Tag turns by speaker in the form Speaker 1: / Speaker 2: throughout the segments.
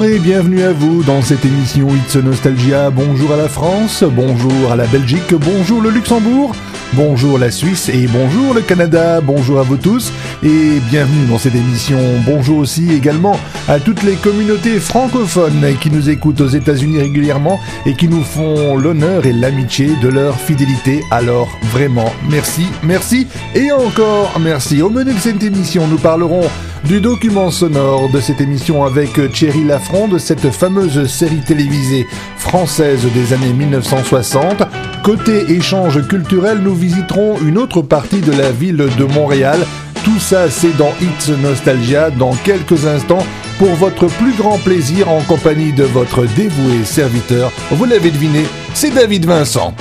Speaker 1: Bonjour et bienvenue à vous dans cette émission It's Nostalgia. Bonjour à la France, bonjour à la Belgique, bonjour le Luxembourg, bonjour la Suisse et bonjour le Canada. Bonjour à vous tous et bienvenue dans cette émission. Bonjour aussi également à toutes les communautés francophones qui nous écoutent aux États-Unis régulièrement et qui nous font l'honneur et l'amitié de leur fidélité. Alors vraiment merci, merci et encore merci. Au menu de cette émission, nous parlerons du document sonore de cette émission avec Thierry Lafronde, de cette fameuse série télévisée française des années 1960. Côté échange culturel, nous visiterons une autre partie de la ville de Montréal. Tout ça, c'est dans It's Nostalgia dans quelques instants pour votre plus grand plaisir en compagnie de votre dévoué serviteur. Vous l'avez deviné, c'est David Vincent.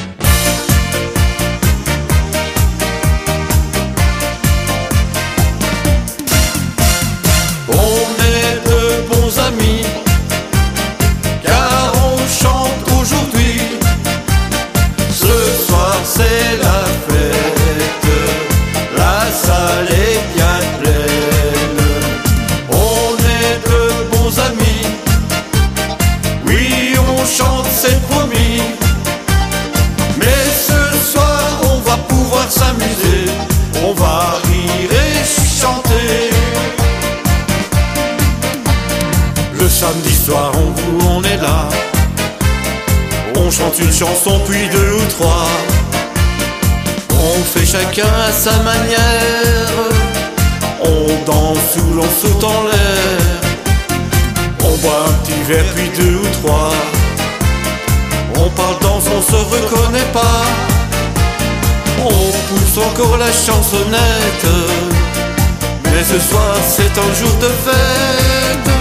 Speaker 2: Une chanson puis deux ou trois. On fait chacun à sa manière. On danse ou l'on saute en l'air. On boit un petit verre puis deux ou trois. On parle dans on se reconnaît pas. On pousse encore la chansonnette. Mais ce soir c'est un jour de fête.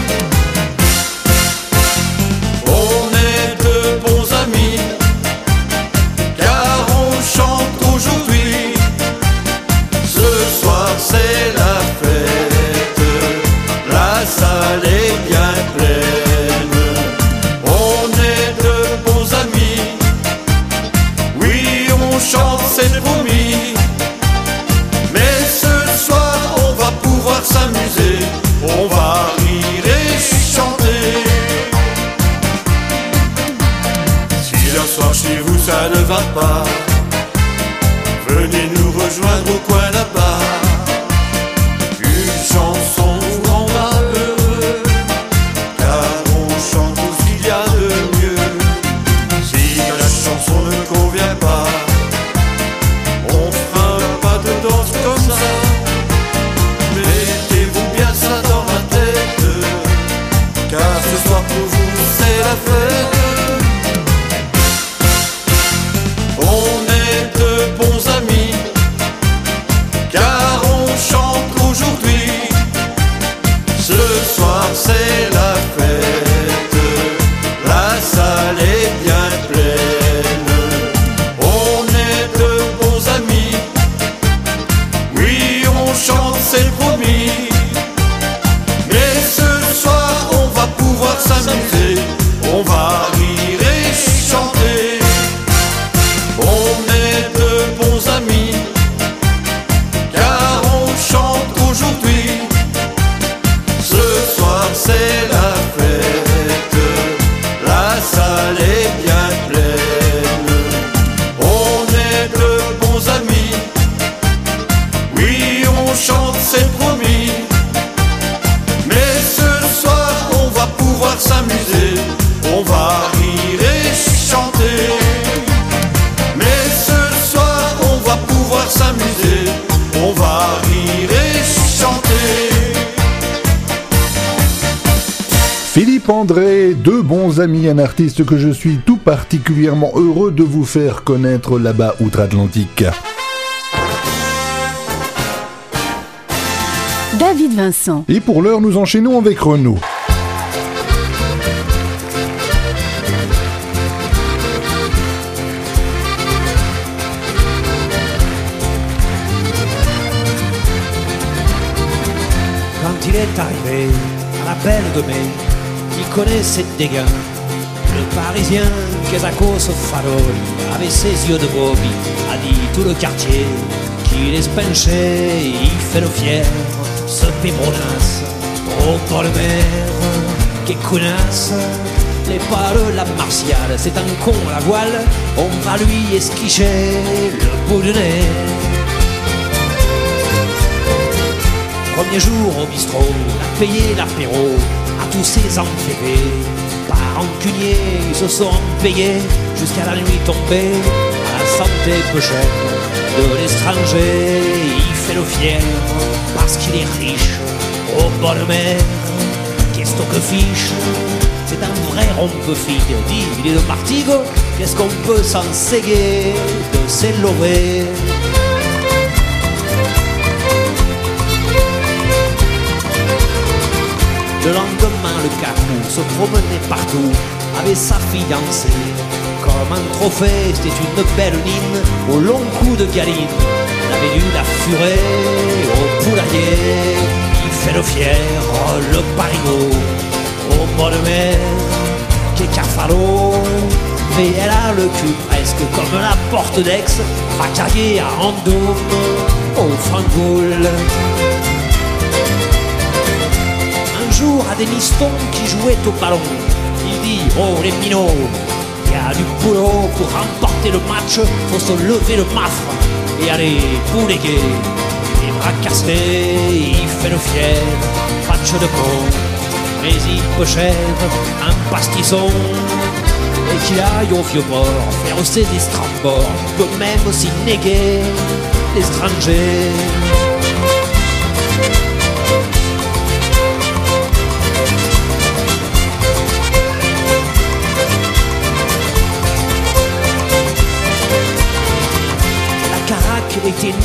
Speaker 2: Un artiste que je suis tout particulièrement heureux de vous faire connaître là-bas outre-Atlantique.
Speaker 3: David Vincent.
Speaker 1: Et pour l'heure, nous enchaînons avec Renault.
Speaker 4: Quand il est arrivé à la belle de mai, il connaissait des gains. Le parisien Kezakos Faroli avait ses yeux de bobby, a dit tout le quartier qu'il est penché, il fait le fier, ce pébronasse, au bord de mer, qui connasse, les de la martiale, c'est un con la voile, on va lui esquicher le bout du nez. Premier jour au bistrot, a payé l'apéro à tous ses enferrés. Par rancunier, ils se sont payés jusqu'à la nuit tombée. À la santé peu chère de l'étranger, il fait le fier parce qu'il est riche. Bord de mer, qu'est-ce que fiche? C'est un vrai rompe-figue, dit il est de Martigo. Qu'est-ce qu'on peut s'en séguer de s'élorer Le lendemain, le cacou se promenait partout avec sa fiancée. Comme un trophée, c'était une belle mine au long cou de galine. Il avait dû la furer au poulailler. Il fait le fier, le parigot au bord de mer. Qui cafalo, mais elle a le cul presque comme la porte d'Aix, racaillée à Andoum au Frangoul jour à Deniston qui jouait au ballon. Il dit Oh les minots, il y a du boulot pour remporter le match, faut se lever le mafre et aller bouléguer. Les bras cassés, il fait le fier, match de con, mais il peut un pastisson. Et qu'il aille au vieux port, faire ses estrambors, peut même aussi néguer l'étranger.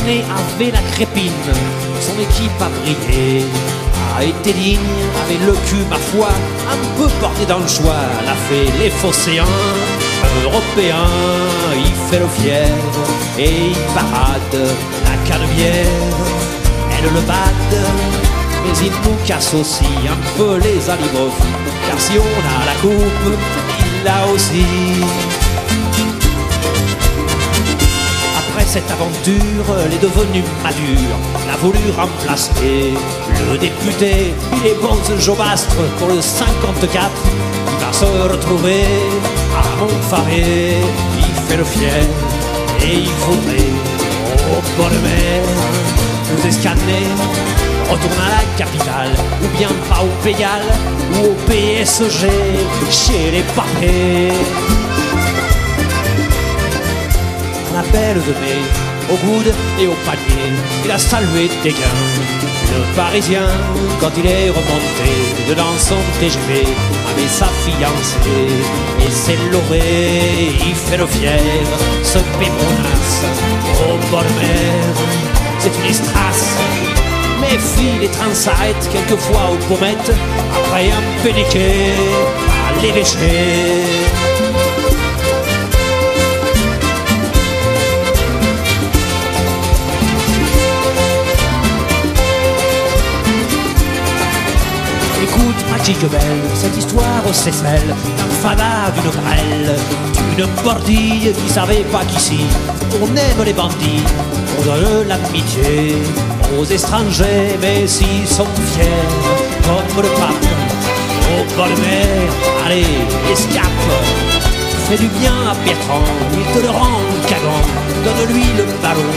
Speaker 4: Avec la crépine, son équipe a brillé, a été digne, avait le cul, ma foi, un peu porté dans le choix, l'a fait les phocéens, européens, il fait le fier, et il parade la canebière, elle le bade, mais il nous casse aussi un peu les alibofs, car si on a la coupe, il l'a aussi. Cette aventure, elle est devenue madure, l'a voulu remplacer. Le député, il est bon ce Jobastre pour le 54, il va se retrouver à Montfaré, il fait le fier et il faudrait au bord de mer nous escaner. Retourne à la capitale, ou bien pas au Pégal, ou au PSG, chez les papés belle de mai, au coude et au panier, il a salué des gains. Le Parisien, quand il est remonté dedans son TGV, avec sa fiancée, et c'est loré, il fait le fier, ce pémonasse, au bord de mer, c'est une estrasse. Méfie les trains s'arrêtent quelquefois aux pommettes, après un péniquet à l'évêché. Belle, cette histoire c'est celle d'un fada, d'une grêle, d'une bordille qui savait pas qu'ici on aime les bandits, on donne l'amitié aux étrangers, mais s'ils sont fiers, comme le pape, au bord de mer, allez, escape, fais du bien à Bertrand, il te le rend cagant, donne-lui le ballon,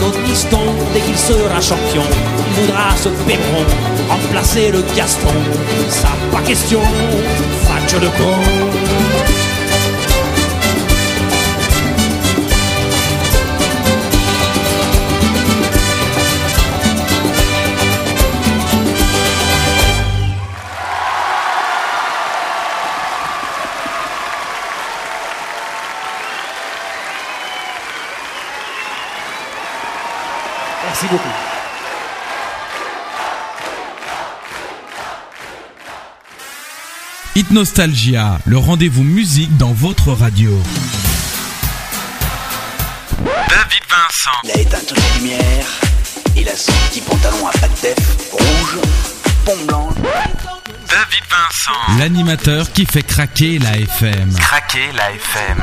Speaker 4: notre piston dès qu'il sera champion. Il voudra ce pépron remplacer le Gaston. Ça pas question, match de con.
Speaker 5: Nostalgia, le rendez-vous musique dans votre radio.
Speaker 6: David Vincent.
Speaker 3: Il a éteint toutes les lumières. Il a son petit pantalon à pattes def, rouge, pompe blanche.
Speaker 6: David Vincent.
Speaker 5: L'animateur qui fait craquer la FM.
Speaker 6: Craquer la FM.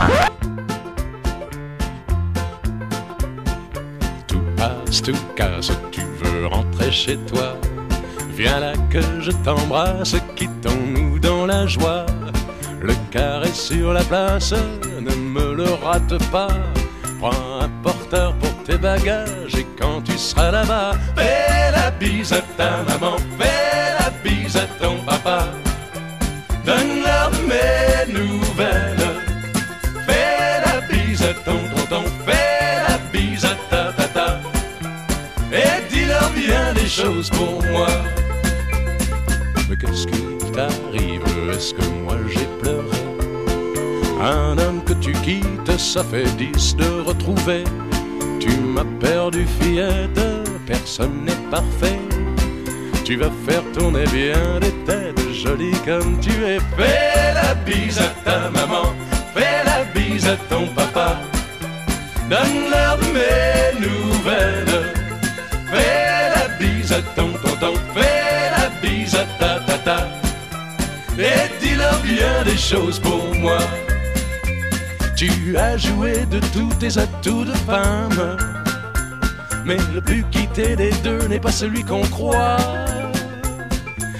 Speaker 7: Tout passe, tout casse, tu veux rentrer chez toi. Viens là que je t'embrasse, quittons-nous la joie. Le carré sur la place, ne me le rate pas. Prends un porteur pour tes bagages et quand tu seras là-bas, fais la bise à ta maman, fais la bise à ton papa. Donne-leur mes nouvelles, fais la bise à ton tonton, fais la bise à ta tata. Et dis-leur bien des choses pour moi. Mais qu'est-ce qui Est-ce que moi j'ai pleuré? Un homme que tu quittes, ça fait dix de retrouver. Tu m'as perdu fillette, personne n'est parfait. Tu vas faire tourner bien les têtes, jolie comme tu es. Fais la bise à ta maman, fais la bise à ton papa. Donne-leur mes nouvelles. Fais la bise à ton tonton, fais la bise à ta tata. Et bien des choses pour moi. Tu as joué de tous tes atouts de femme. Mais le plus quitté des deux n'est pas celui qu'on croit.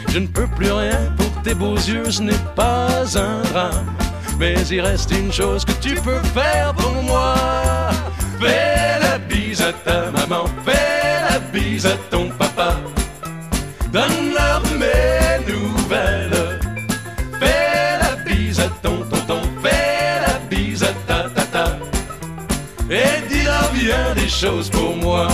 Speaker 7: Je ne peux plus rien pour tes beaux yeux, ce n'est pas un drame. Mais il reste une chose que tu peux faire pour moi. Fais la bise à ta maman, fais la bise à ton papa. Donne-leur mes nouvelles. Des choses pour moi.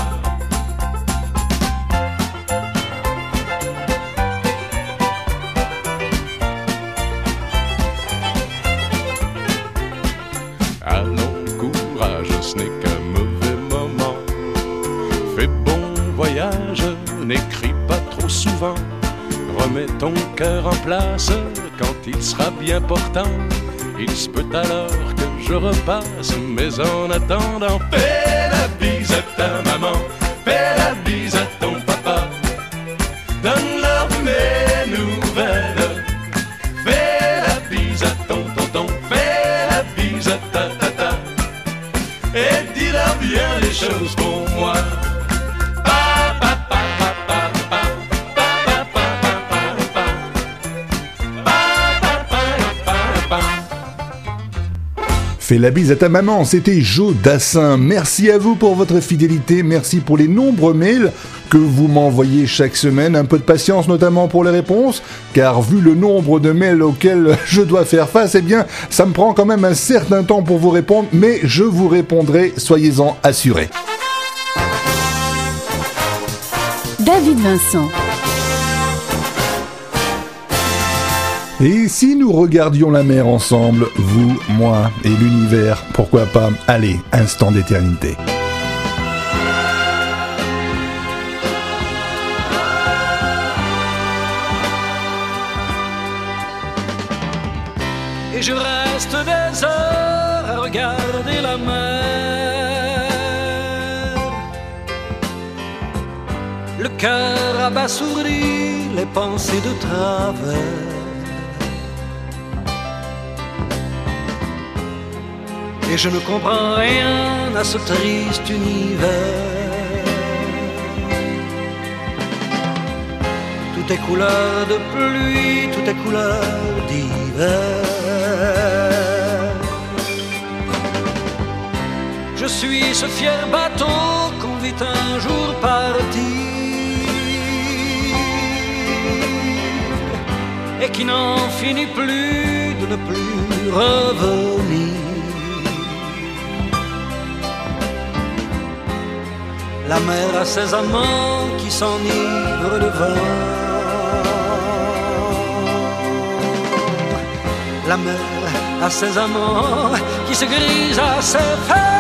Speaker 7: Allons, courage, ce n'est qu'un mauvais moment. Fais bon voyage, n'écris pas trop souvent. Remets ton cœur en place quand il sera bien portant. Il se peut alors que je repasse, mais en attendant, fais Fais la bise à ta
Speaker 1: maman, c'était Joe Dassin. Merci à vous pour votre fidélité, merci pour les nombreux mails que vous m'envoyez chaque semaine. Un peu de patience notamment pour les réponses, car vu le nombre de mails auxquels je dois faire face, eh bien, ça me prend quand même un certain temps pour vous répondre, mais je vous répondrai, soyez-en assurés.
Speaker 8: David Vincent.
Speaker 1: Et si nous regardions la mer ensemble, vous, moi et l'univers, pourquoi pas Allez, instant d'éternité?
Speaker 9: Et je reste des heures à regarder la mer. Le cœur abasourdi, les pensées de travers. Et je ne comprends rien à ce triste univers. Tout est couleur de pluie, tout est couleur d'hiver. Je suis ce fier bateau qu'on vit un jour partir et qui n'en finit plus de ne plus revenir. La mer a ses amants qui s'enivrent de vin. La mer a ses amants qui se grisent à ses fêtes.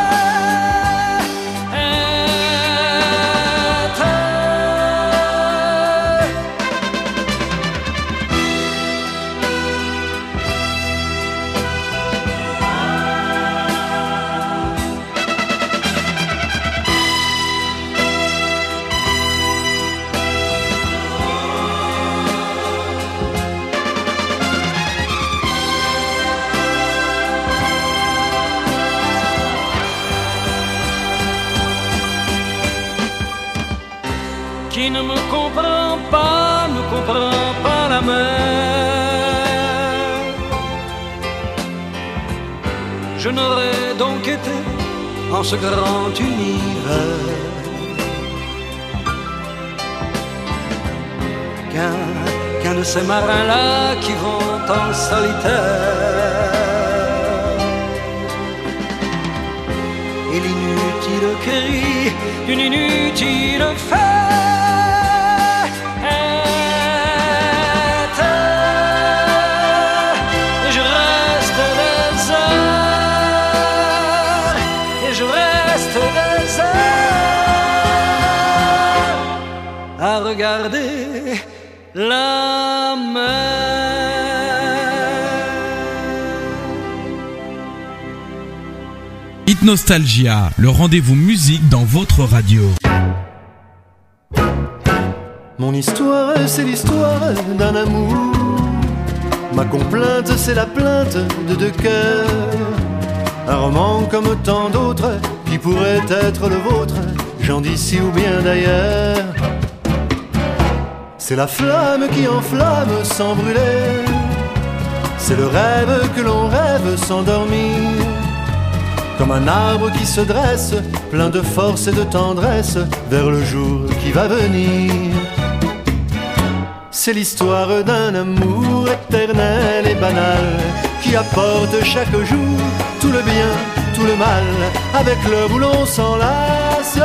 Speaker 9: Je n'aurais donc été en ce grand univers qu'un de ces marins-là qui vont en solitaire. Et l'inutile cri d'une inutile fête. La
Speaker 5: Hit Nostalgia, le rendez-vous musique dans votre radio.
Speaker 10: Mon histoire, c'est l'histoire d'un amour. Ma complainte, c'est la plainte de deux cœurs. Un roman comme tant d'autres qui pourrait être le vôtre, j'en d'ici ou bien d'ailleurs. C'est la flamme qui enflamme sans brûler. C'est le rêve que l'on rêve sans dormir. Comme un arbre qui se dresse, plein de force et de tendresse, vers le jour qui va venir. C'est l'histoire d'un amour éternel et banal qui apporte chaque jour tout le bien, tout le mal, avec l'heure où l'on s'enlace,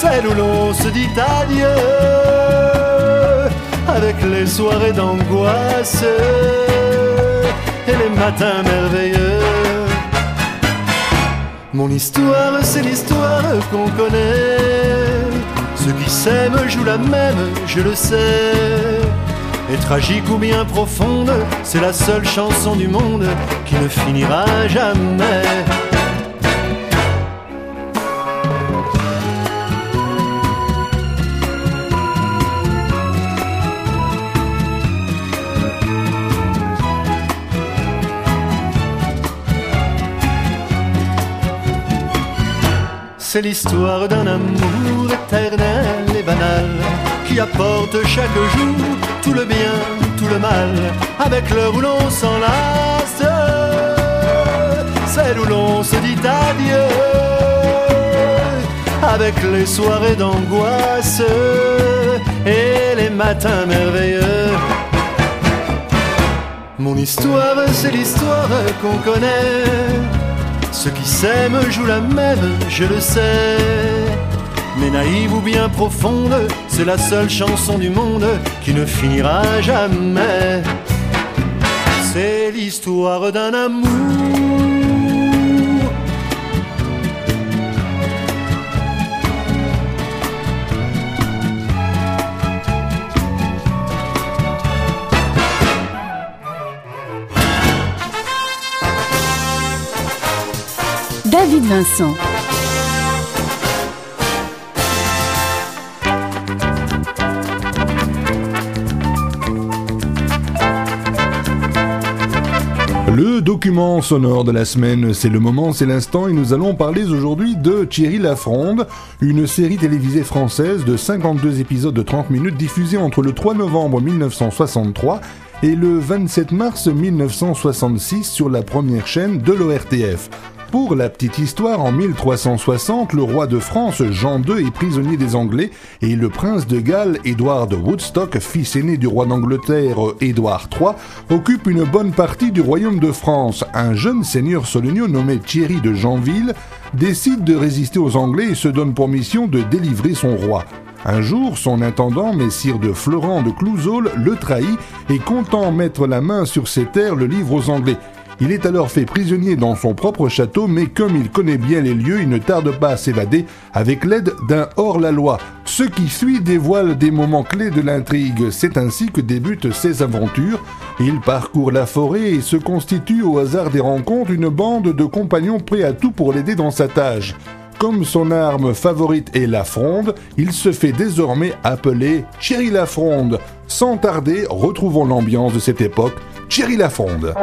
Speaker 10: celle où l'on se dit adieu, avec les soirées d'angoisse et les matins merveilleux. Mon histoire, c'est l'histoire qu'on connaît. Ceux qui s'aiment jouent la même, je le sais. Et tragique ou bien profonde, c'est la seule chanson du monde qui ne finira jamais. C'est l'histoire d'un amour éternel et banal qui apporte chaque jour tout le bien, tout le mal, avec l'heure où l'on s'enlace, celle où l'on se dit adieu, avec les soirées d'angoisse et les matins merveilleux. Mon histoire, c'est l'histoire qu'on connaît. Ceux qui s'aiment jouent la même, je le sais. Mais naïve ou bien profonde, c'est la seule chanson du monde qui ne finira jamais. C'est l'histoire d'un amour.
Speaker 1: Le document sonore de la semaine, c'est le moment, c'est l'instant, et nous allons parler aujourd'hui de Thierry Lafronde, une série télévisée française de 52 épisodes de 30 minutes diffusée entre le 3 novembre 1963 et le 27 mars 1966 sur la première chaîne de l'ORTF. Pour la petite histoire, en 1360, le roi de France Jean II est prisonnier des Anglais et le prince de Galles Édouard de Woodstock, fils aîné du roi d'Angleterre Édouard III, occupe une bonne partie du royaume de France. Un jeune seigneur solenneux nommé Thierry de Janville décide de résister aux Anglais et se donne pour mission de délivrer son roi. Un jour, son intendant, messire de Florent de Clouseau, le trahit et comptant mettre la main sur ses terres, le livre aux Anglais. Il est alors fait prisonnier dans son propre château, mais comme il connaît bien les lieux, il ne tarde pas à s'évader avec l'aide d'un hors-la-loi. Ce qui suit dévoile des moments clés de l'intrigue. C'est ainsi que débutent ses aventures. Il parcourt la forêt et se constitue au hasard des rencontres une bande de compagnons prêts à tout pour l'aider dans sa tâche. Comme son arme favorite est la fronde, il se fait désormais appeler Thierry Lafronde. Sans tarder, retrouvons l'ambiance de cette époque, Thierry Lafronde.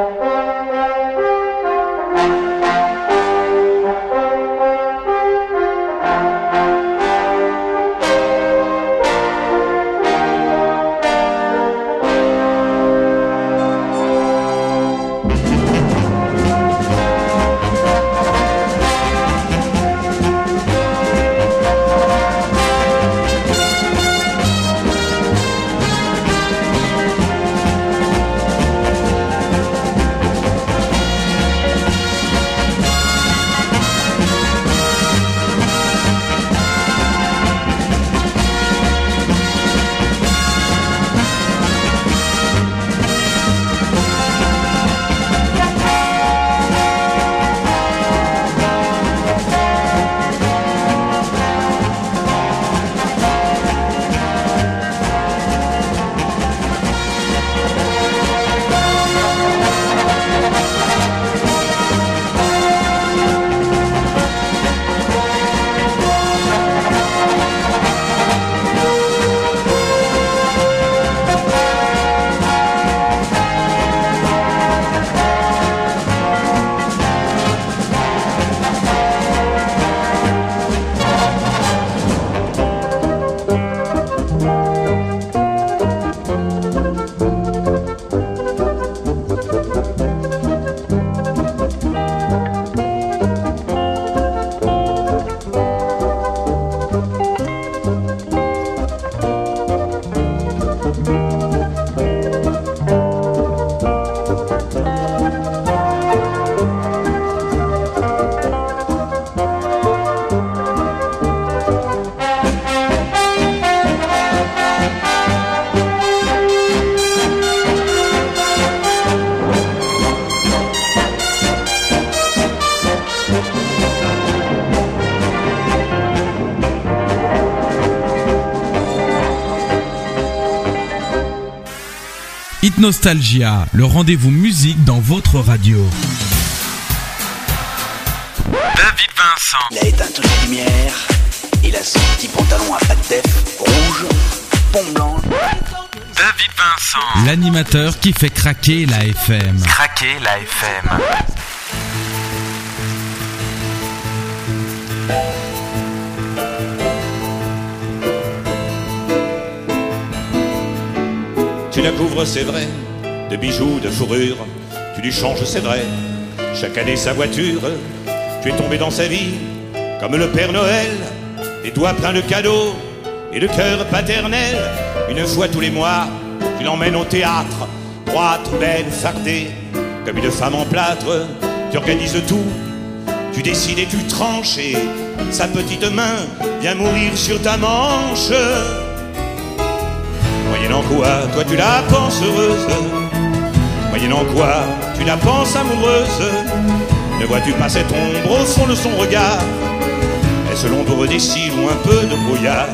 Speaker 5: Nostalgia, le rendez-vous musique dans votre radio.
Speaker 8: David Vincent.
Speaker 3: Il a éteint toutes les lumières. Il a son petit pantalon à pattes rouge, pompe blanche.
Speaker 8: David Vincent.
Speaker 5: L'animateur qui fait craquer la FM.
Speaker 8: Craquer la FM.
Speaker 11: Tu la couvres, c'est vrai, de bijoux, de fourrure. Tu lui changes, c'est vrai, chaque année sa voiture. Tu es tombé dans sa vie comme le Père Noël, les doigts pleins de cadeaux et le cœur paternel. Une fois tous les mois, tu l'emmènes au théâtre, droite, belle, fardée, comme une femme en plâtre. Tu organises tout, tu décides et tu tranches, et sa petite main vient mourir sur ta manche. Moyennant quoi, toi tu la penses heureuse Moyennant quoi, tu la penses amoureuse. Ne vois-tu pas cette ombre au fond de son regard? Est-ce l'ombre des cils ou un peu de brouillard.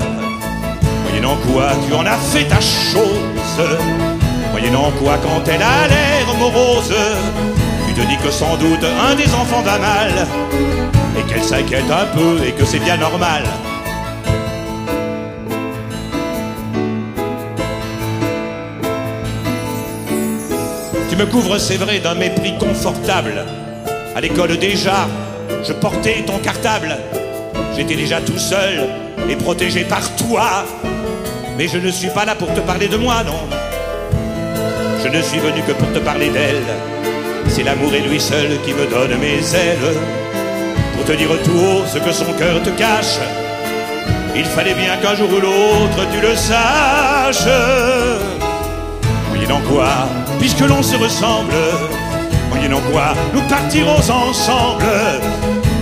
Speaker 11: Moyennant quoi, tu en as fait ta chose. Moyennant quoi, quand elle a l'air morose. Tu te dis que sans doute un des enfants va mal. Et qu'elle s'inquiète un peu et que c'est bien normal Tu me couvres, c'est vrai, d'un mépris confortable. À l'école déjà, je portais ton cartable. J'étais déjà tout seul et protégé par toi. Mais je ne suis pas là pour te parler de moi, non. Je ne suis venu que pour te parler d'elle. C'est l'amour et lui seul qui me donne mes ailes. Pour te dire tout haut ce que son cœur te cache. Il fallait bien qu'un jour ou l'autre tu le saches. Moyennant quoi, puisque l'on se ressemble, moyennant quoi, nous partirons ensemble.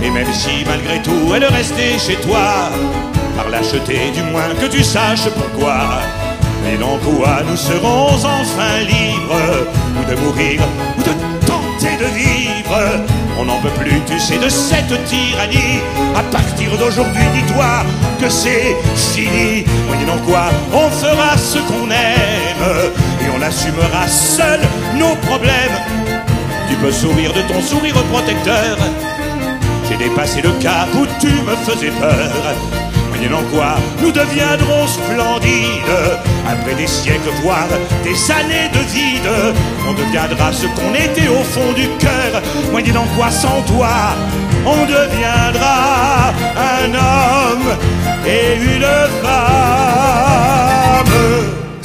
Speaker 11: Et même si malgré tout elle restait chez toi, par l'acheter du moins que tu saches pourquoi. Moyennant quoi, nous serons enfin libres, ou de mourir, ou de tenter de vivre. On n'en peut plus, tu sais, de cette tyrannie. À partir d'aujourd'hui, dis-toi que c'est fini. Moyennant quoi, on fera ce qu'on aime et on assumera seul nos problèmes. Tu peux sourire de ton sourire protecteur. J'ai dépassé le cap où tu me faisais peur. Moyennant quoi, nous deviendrons splendides. Après des siècles, voire des années de vide, on deviendra ce qu'on était au fond du cœur. Moyennant quoi, sans toi, on deviendra un homme et une femme.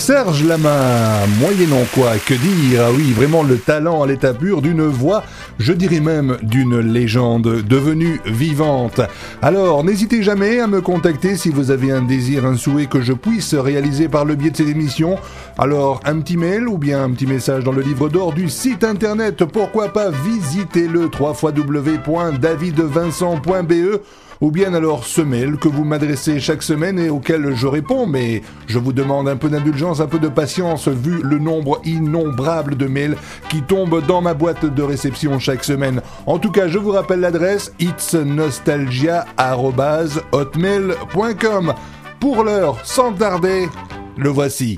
Speaker 1: Serge Lama, moyennant quoi, que dire? Ah oui, vraiment le talent à l'état pur d'une voix, je dirais même d'une légende devenue vivante. Alors, n'hésitez jamais à me contacter si vous avez un désir, un souhait que je puisse réaliser par le biais de cette émission. Alors, un petit mail ou bien un petit message dans le livre d'or du site internet, pourquoi pas visitez-le www.davidvincent.be ou bien alors ce mail que vous m'adressez chaque semaine et auquel je réponds, mais je vous demande un peu d'indulgence, un peu de patience vu le nombre innombrable de mails qui tombent dans ma boîte de réception chaque semaine. En tout cas, je vous rappelle l'adresse itsnostalgia@hotmail.com. Pour l'heure, sans tarder, le voici.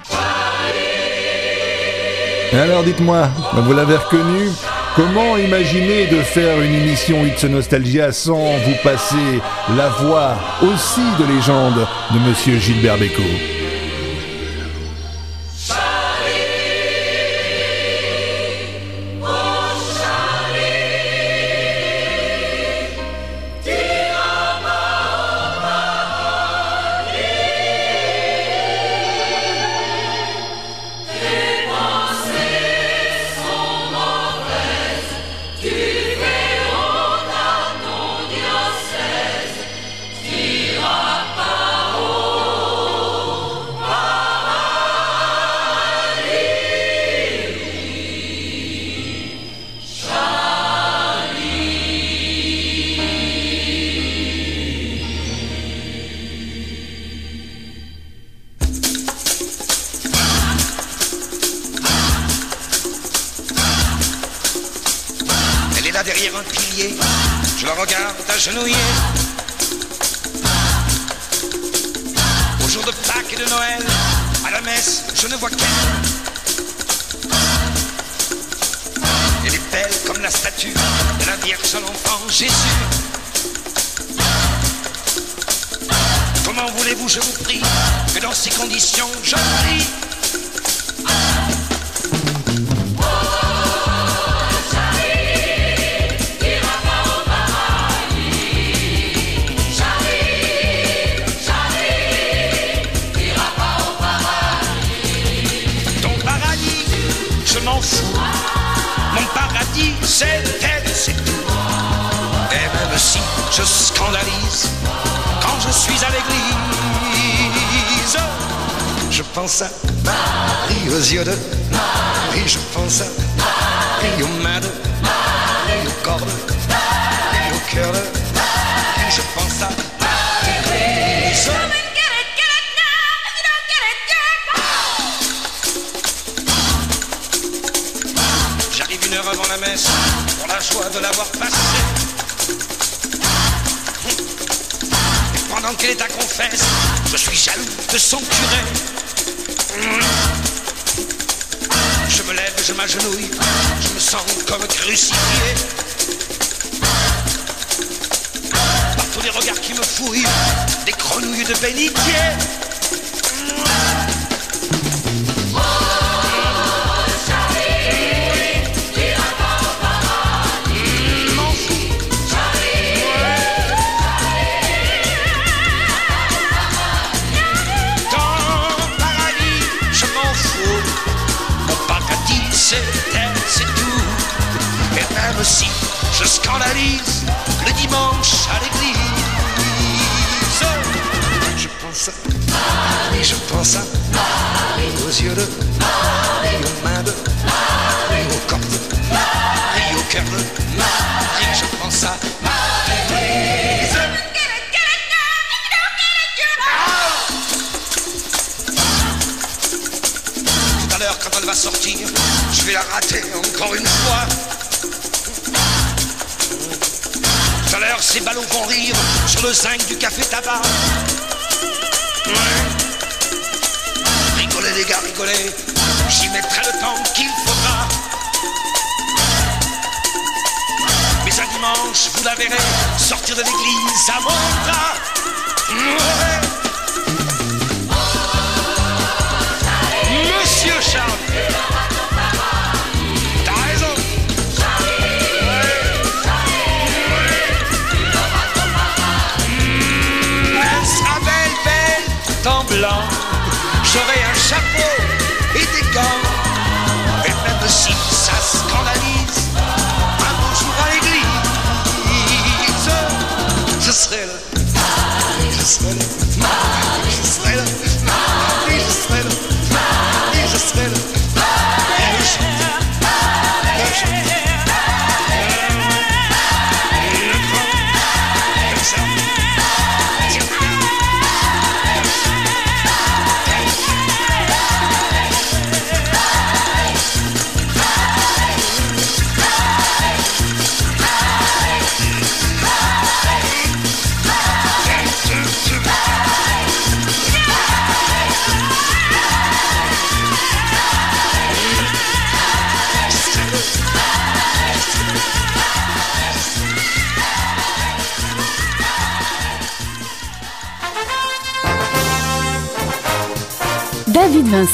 Speaker 1: Alors dites-moi, vous l'avez reconnu Comment imaginer de faire une émission It's Nostalgia sans vous passer la voix aussi de légende de Monsieur Gilbert Bécaud?
Speaker 12: un pilier. Je la regarde agenouillée. Au jour de Pâques et de Noël, à la messe, je ne vois qu'elle. Elle est belle comme la statue de la Vierge sans l'enfant Jésus. Comment voulez-vous, je vous prie, que dans ces conditions, je prie c'est tête, c'est tout. Et même si je scandalise quand je suis à l'église, je pense à Marie aux yeux de Marie, je pense à Marie aux mains de Marie aux cordes, Marie au cœur de Marie, je pense à Marie. avant la messe de l'avoir passé. Et pendant qu'elle est à confesse, je suis jaloux de son curé. Je me lève, je m'agenouille, je me sens comme crucifié. Par tous les regards qui me fouillent, des grenouilles de bénitier.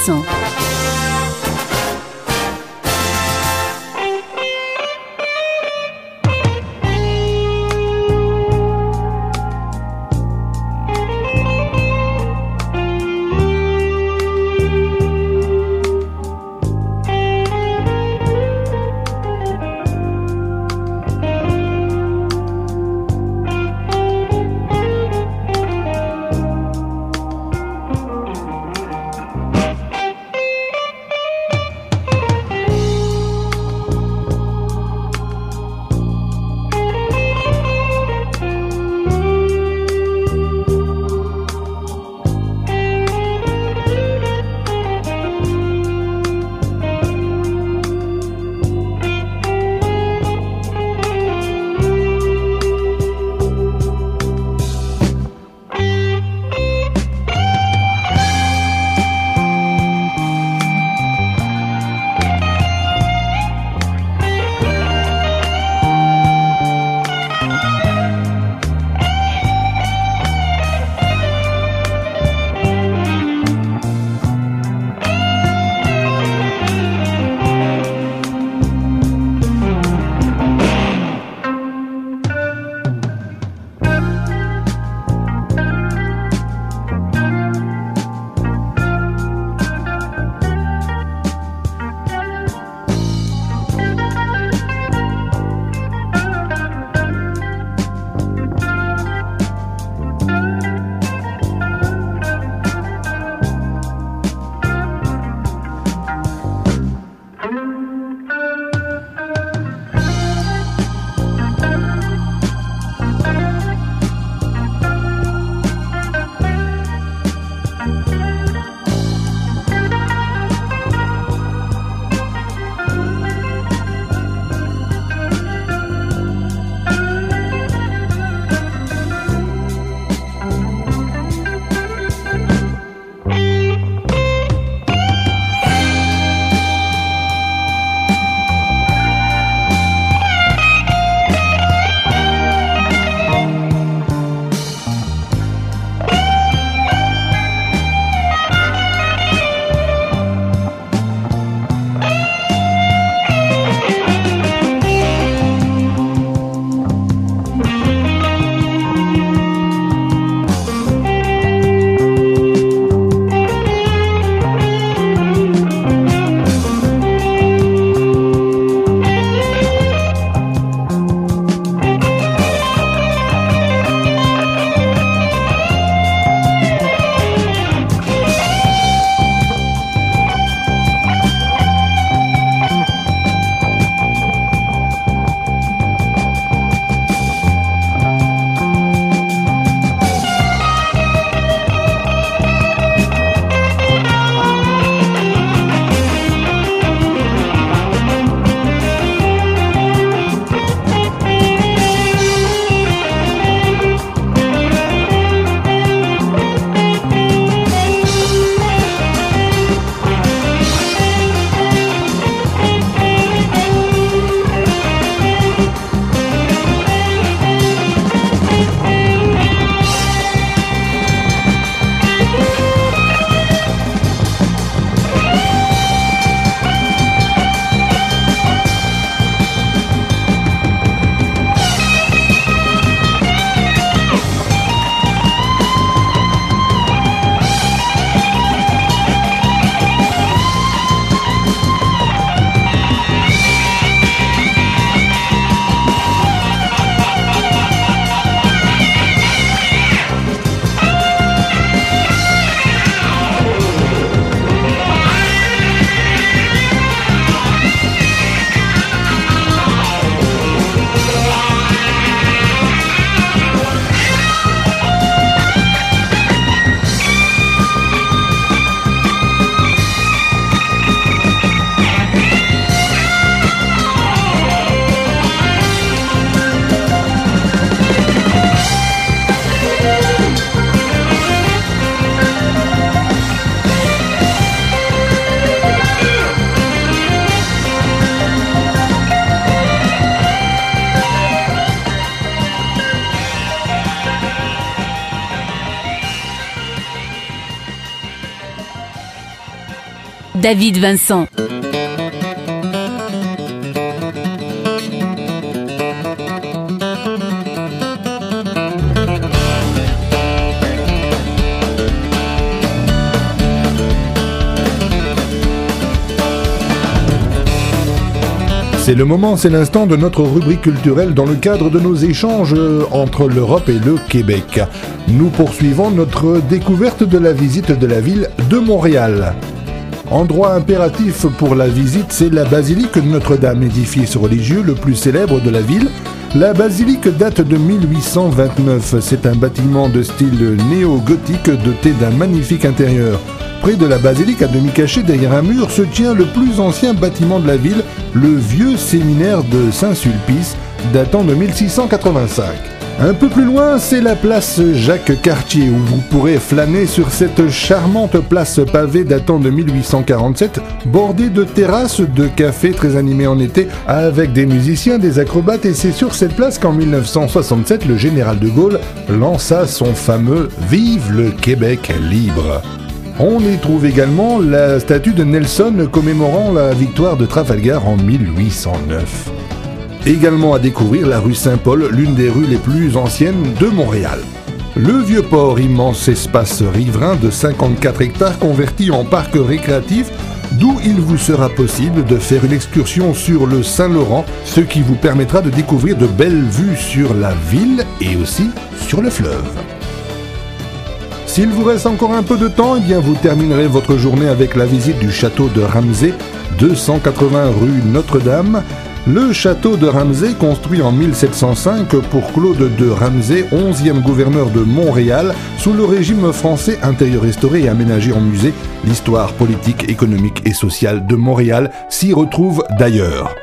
Speaker 13: Vincent. David Vincent.
Speaker 1: C'est le moment, c'est l'instant de notre rubrique culturelle dans le cadre de nos échanges entre l'Europe et le Québec. Nous poursuivons notre découverte de la visite de la ville de Montréal. Endroit impératif pour la visite, c'est la basilique Notre-Dame, édifice religieux le plus célèbre de la ville. La basilique date de 1829. C'est un bâtiment de style néo-gothique doté d'un magnifique intérieur. Près de la basilique, à demi caché derrière un mur, se tient le plus ancien bâtiment de la ville, le vieux séminaire de Saint-Sulpice, datant de 1685. Un peu plus loin, c'est la place Jacques Cartier où vous pourrez flâner sur cette charmante place pavée datant de 1847, bordée de terrasses de cafés très animés en été, avec des musiciens, des acrobates, et c'est sur cette place qu'en 1967, le général de Gaulle lança son fameux Vive le Québec libre. On y trouve également la statue de Nelson commémorant la victoire de Trafalgar en 1809. Également à découvrir la rue Saint-Paul, l'une des rues les plus anciennes de Montréal. Le vieux port, immense espace riverain de 54 hectares converti en parc récréatif, d'où il vous sera possible de faire une excursion sur le Saint-Laurent, ce qui vous permettra de découvrir de belles vues sur la ville et aussi sur le fleuve. S'il vous reste encore un peu de temps, eh bien vous terminerez votre journée avec la visite du château de Ramsey, 280 rue Notre-Dame. Le château de Ramsey, construit en 1705 pour Claude de Ramsey, 11e gouverneur de Montréal, sous le régime français intérieur restauré et aménagé en musée, l'histoire politique, économique et sociale de Montréal s'y retrouve d'ailleurs.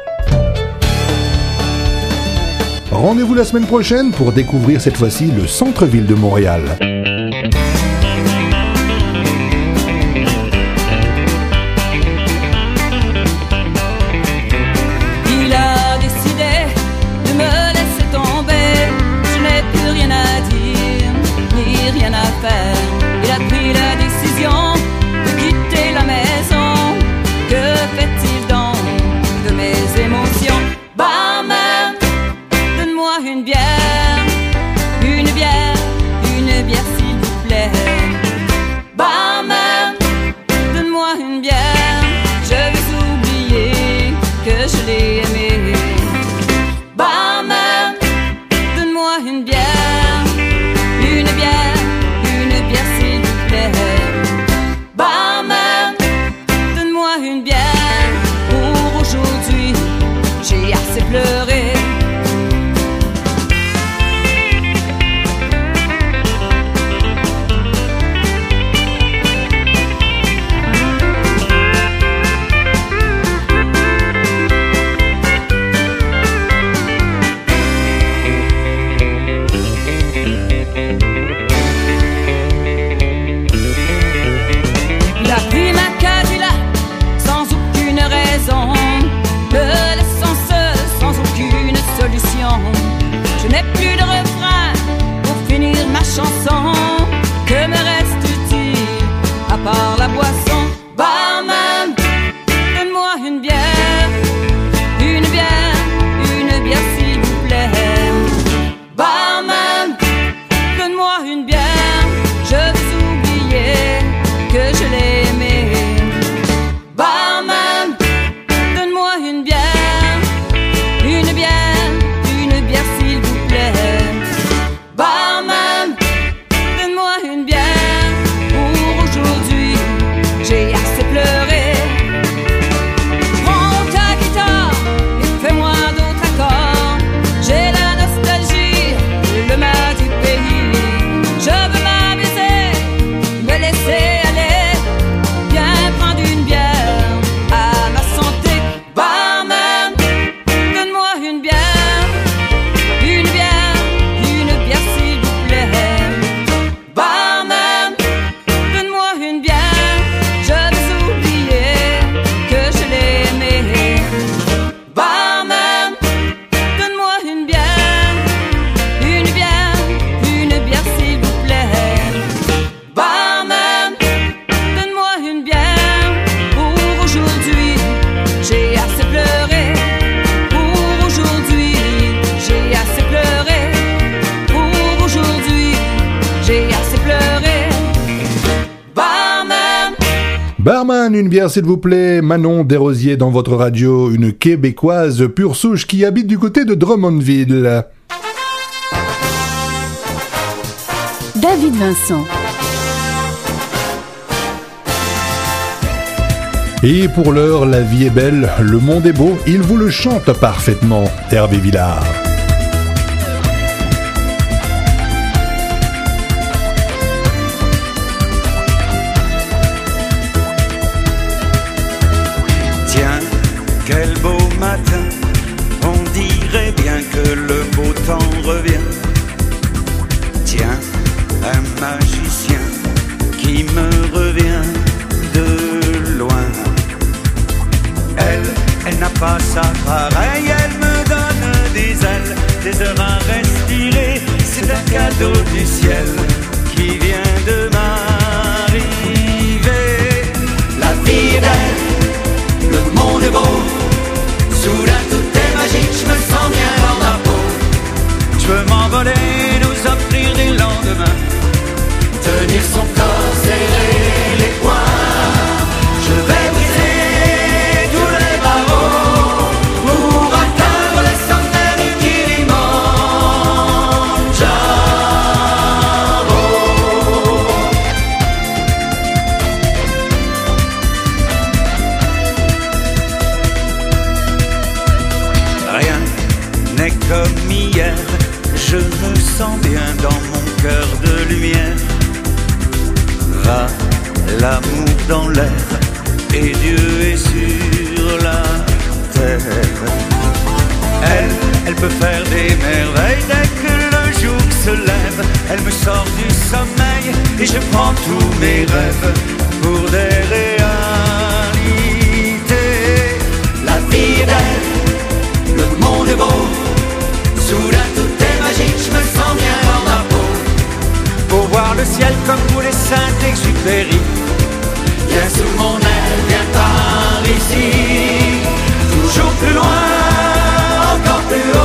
Speaker 1: Rendez-vous la semaine prochaine pour découvrir cette fois-ci le centre-ville de Montréal.
Speaker 14: Barman, une bière
Speaker 1: s'il vous plaît. Manon Desrosiers dans votre radio, une québécoise pure souche qui habite du côté de Drummondville.
Speaker 8: David Vincent.
Speaker 1: Et pour l'heure, la vie est belle, le monde est beau, il vous le chante parfaitement, Hervé Villard.
Speaker 4: Pas sa pareille, elle me donne des ailes, des heures à respirer. C'est un cadeau du ciel qui vient de m'arriver. La vie est belle, le monde est beau. Soudain tout est magique, je me sens bien dans ma peau. Je veux m'envoler, nous offrir des lendemains. Tenir son corps, Elle me sort du sommeil et je prends tous mes rêves pour des réalités. La vie est belle, le monde est beau. Soudain tout est magique, je me sens bien dans ma peau. Pour voir le ciel comme tous les saints d'Exupéry. Viens sous mon aile, viens par ici. Toujours plus loin, encore plus haut.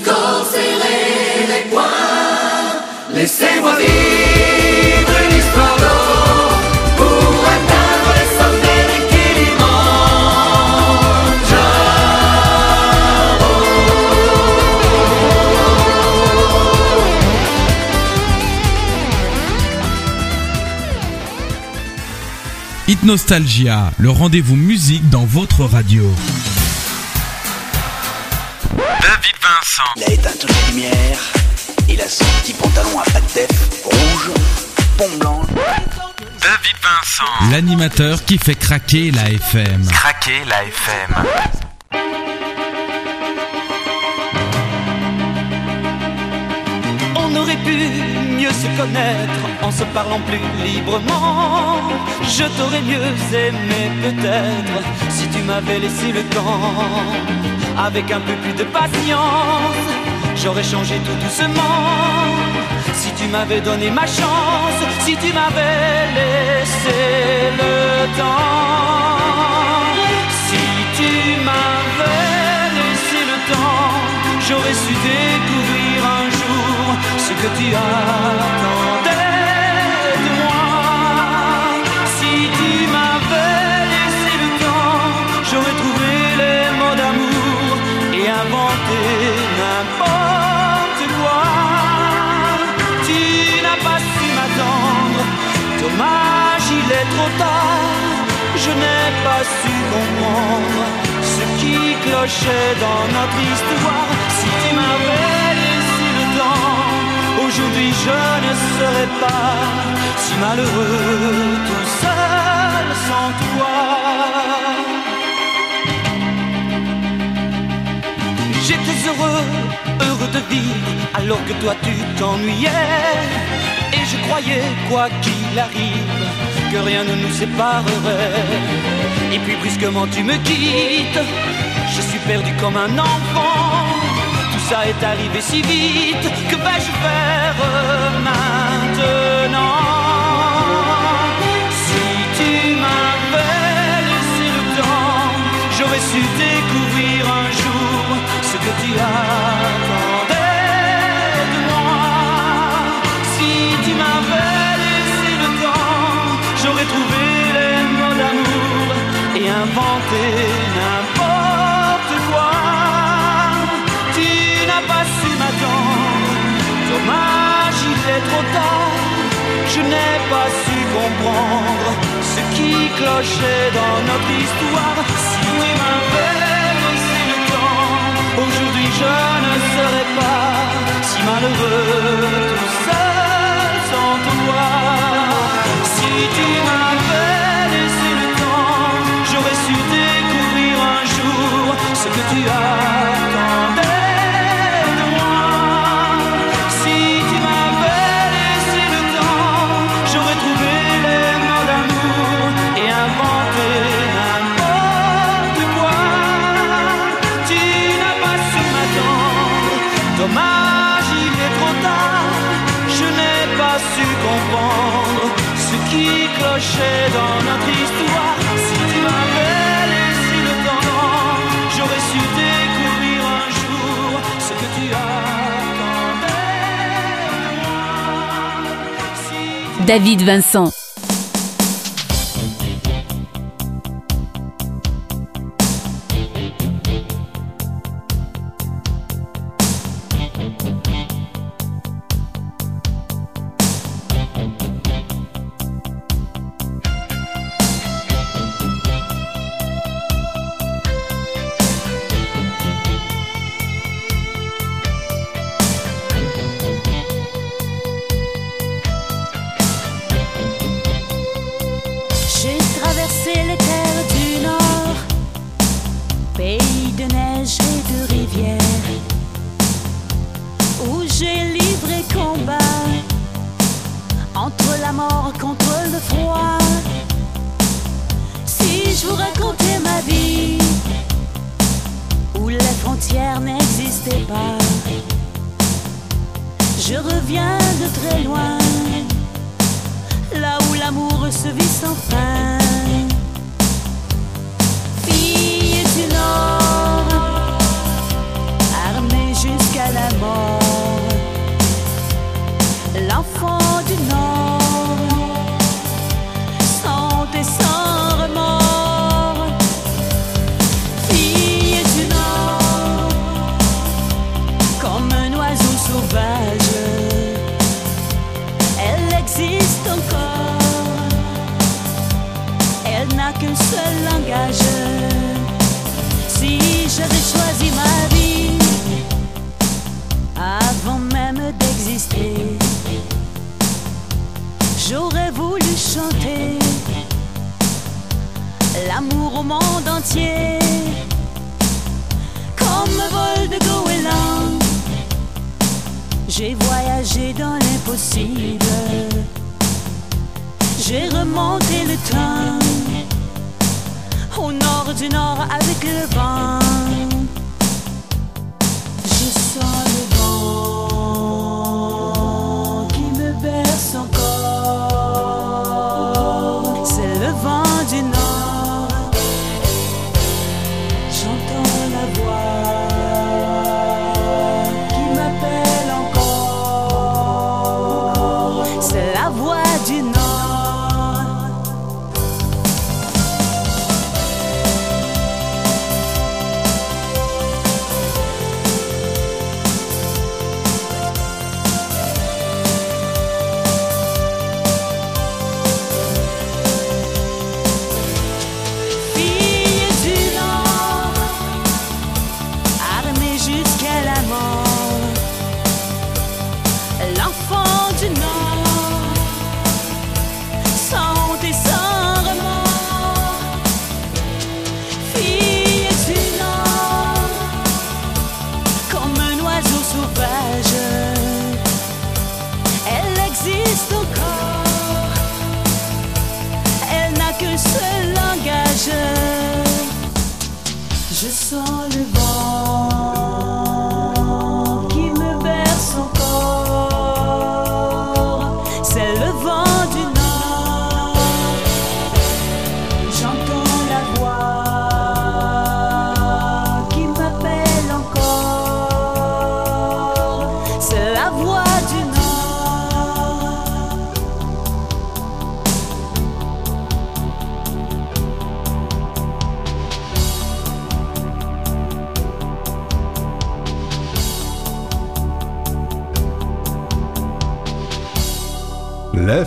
Speaker 4: Corps, serrer les poings Laissez-moi vivre une histoire d'eau Pour atteindre sommets du Kilimanjaro
Speaker 5: Hit Nostalgia, le rendez-vous musique dans votre radio.
Speaker 15: Vincent.
Speaker 3: Il a éteint toutes les lumières. Il a son petit pantalon à pattes rouge, pont blanc.
Speaker 15: David Vincent.
Speaker 5: L'animateur qui fait craquer la FM.
Speaker 15: Craquer la FM.
Speaker 16: On aurait pu mieux se connaître en se parlant plus librement. Je t'aurais mieux aimé peut-être si tu m'avais laissé le temps. Avec un peu plus de patience, j'aurais changé tout doucement. Si tu m'avais donné ma chance, si tu m'avais laissé le
Speaker 4: m'attends. Si tu m'avais laissé le temps, j'aurais su découvrir un jour ce que tu attendais Je n'ai pas su comprendre ce qui clochait dans notre histoire. Si tu m'avais laissé le temps, aujourd'hui je ne serais pas si malheureux tout seul sans toi. J'étais heureux, heureux de vivre, alors que toi tu t'ennuyais. Je croyais, quoi qu'il arrive, que rien ne nous séparerait. Et puis brusquement tu me quittes, je suis perdu comme un enfant. Tout ça est arrivé si vite, que vais-je faire maintenant? Si tu m'avais laissé le temps, j'aurais su découvrir un jour ce que tu attendais et inventé n'importe quoi. Tu n'as pas su m'attendre, dommage, il est trop tard. Je n'ai pas su comprendre ce qui clochait dans notre histoire. Si tu m'avais laissé le temps, aujourd'hui je ne serais pas si malheureux tout seul sans toi. Si tu m'avais ce
Speaker 13: David Vincent.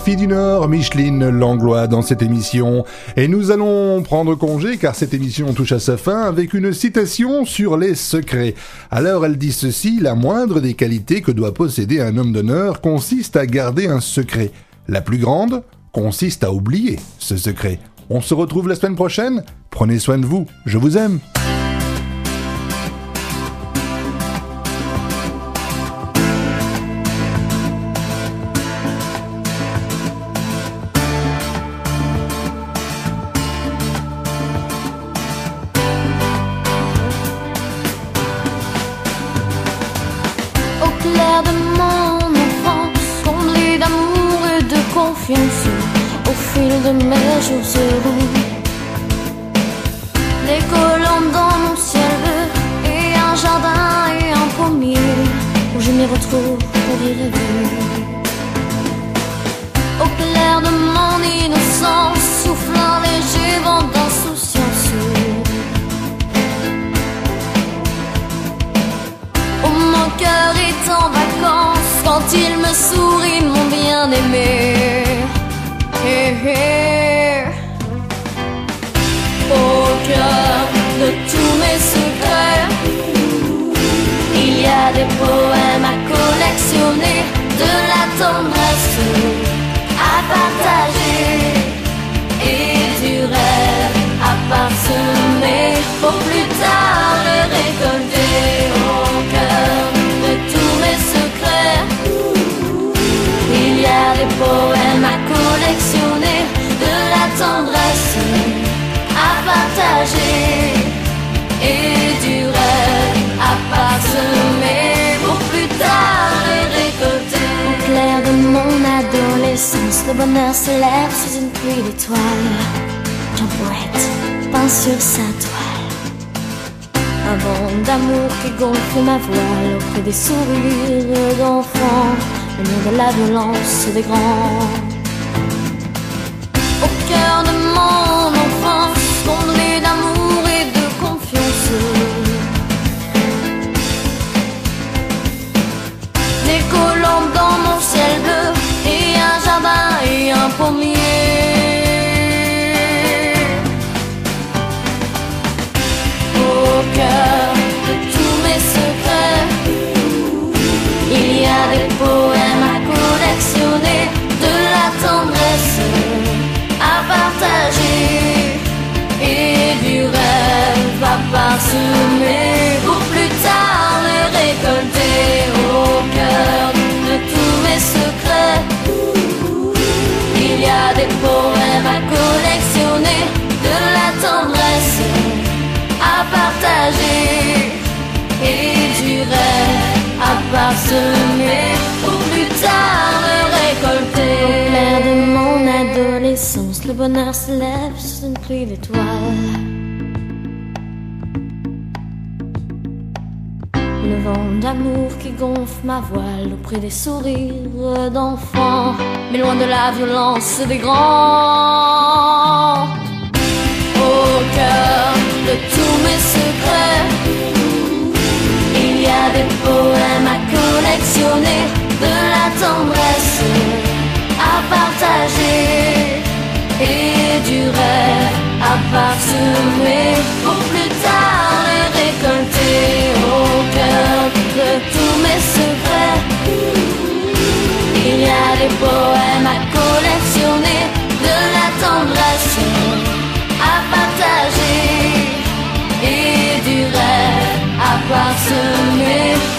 Speaker 17: Fille du Nord,
Speaker 1: Micheline Langlois dans cette émission. Et nous allons prendre congé car cette émission touche à sa fin avec une citation sur les secrets. Alors elle dit ceci, la moindre des qualités que doit posséder un homme d'honneur consiste à garder un secret. La plus grande consiste à oublier ce secret. On se retrouve la semaine prochaine. Prenez soin de vous. Je vous aime.
Speaker 18: M'y retrouve pour y rêver. Au clair de mon innocence, souffle un léger vent d'insouciance. Oh, mon cœur est en vacances quand il me sourit, mon bien-aimé. Eh, eh. Au cœur de tous mes secrets, il y a des poèmes de la tendresse à partager et du rêve à parsemer pour plus tard le récolter au cœur de tous mes secrets. Il y a des poèmes à collectionner, de la tendresse à partager mon adolescence, le bonheur s'élève sous une pluie d'étoiles. Qu'un poète peint sur sa toile. Un vent d'amour qui gonfle ma voile auprès des sourires d'enfants, le nom de la violence des grands. Au cœur de mon Des colombes dans mon ciel bleu et un jardin et un pommier. Le bonheur se lève sous une pluie d'étoiles. Le vent d'amour qui gonfle ma voile auprès des sourires d'enfants, mais loin de la violence des grands. Au cœur de tous mes secrets, il y a des poèmes à collectionner, de la tendresse à partager et du rêve à part semer pour plus tard récolter au cœur de tous mes secrets. Il y a des poèmes à collectionner, de la tendresse à partager et du rêve à part semer.